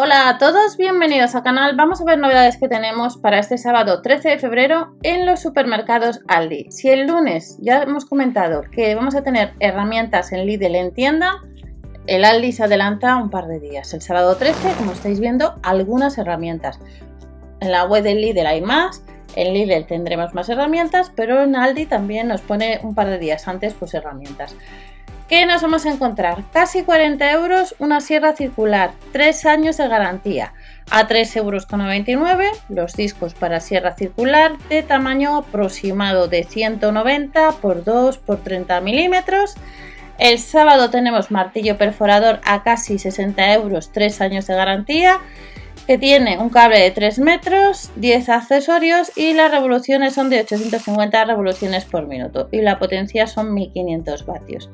Hola a todos, bienvenidos al canal. Vamos a ver novedades que tenemos para este sábado 13 de febrero en los supermercados Aldi. Si el lunes ya hemos comentado que vamos a tener herramientas en Lidl en tienda, el Aldi se adelanta un par de días. El sábado 13, como estáis viendo, algunas herramientas. En la web del Lidl hay más, en Lidl tendremos más herramientas, pero en Aldi también nos pone un par de días antes pues herramientas. ¿Qué nos vamos a encontrar? Casi 40 euros una sierra circular, 3 años de garantía. A 3,99 euros los discos para sierra circular de tamaño aproximado de 190 por 2 por 30 milímetros. El sábado tenemos martillo perforador a casi 60 euros, 3 años de garantía que tiene un cable de 3 metros, 10 accesorios y las revoluciones son de 850 revoluciones por minuto y la potencia son 1500 vatios.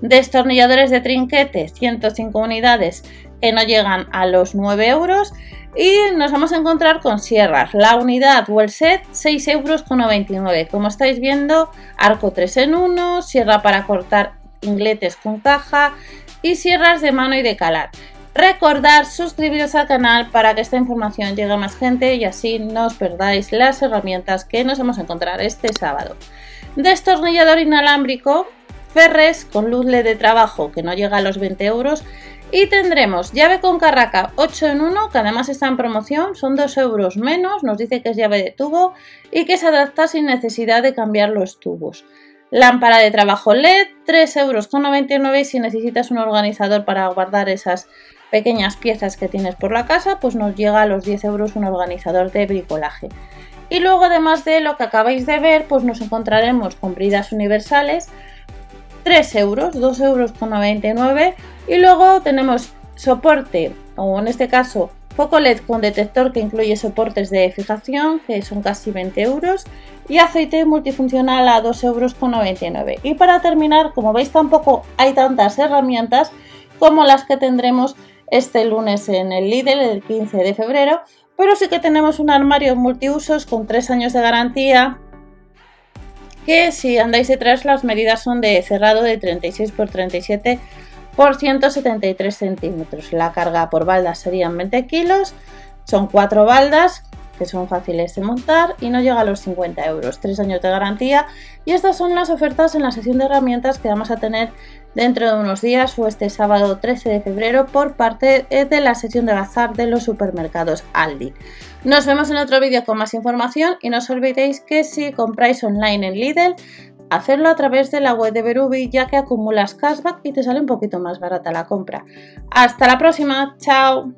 Destornilladores de trinquete, 105 unidades que no llegan a los 9 euros. Y nos vamos a encontrar con sierras. La unidad o el set, 6 euros con 99. Como estáis viendo, arco 3 en 1, sierra para cortar ingletes con caja y sierras de mano y de calar. Recordad suscribiros al canal para que esta información llegue a más gente y así no os perdáis las herramientas que nos vamos a encontrar este sábado. Destornillador inalámbrico ferres con luz LED de trabajo que no llega a los 20 euros y tendremos llave con carraca 8 en 1 que además está en promoción, son 2 euros menos, nos dice que es llave de tubo y que se adapta sin necesidad de cambiar los tubos. Lámpara de trabajo LED, 3,99 euros si necesitas un organizador para guardar esas pequeñas piezas que tienes por la casa, pues nos llega a los 10 euros un organizador de bricolaje. Y luego además de lo que acabáis de ver, pues nos encontraremos con bridas universales 3 euros, 2 euros con 99 y luego tenemos soporte o en este caso foco LED con detector que incluye soportes de fijación que son casi 20 euros y aceite multifuncional a 2 euros con 99 y para terminar como veis tampoco hay tantas herramientas como las que tendremos este lunes en el Lidl el 15 de febrero pero sí que tenemos un armario multiusos con 3 años de garantía que si andáis detrás las medidas son de cerrado de 36 x 37 por 173 centímetros. La carga por baldas serían 20 kilos, son 4 baldas que son fáciles de montar y no llega a los 50 euros, 3 años de garantía y estas son las ofertas en la sesión de herramientas que vamos a tener dentro de unos días o este sábado 13 de febrero por parte de la sesión de bazar de los supermercados Aldi. Nos vemos en otro vídeo con más información y no os olvidéis que si compráis online en Lidl, hacerlo a través de la web de Berubi ya que acumulas cashback y te sale un poquito más barata la compra. Hasta la próxima, chao.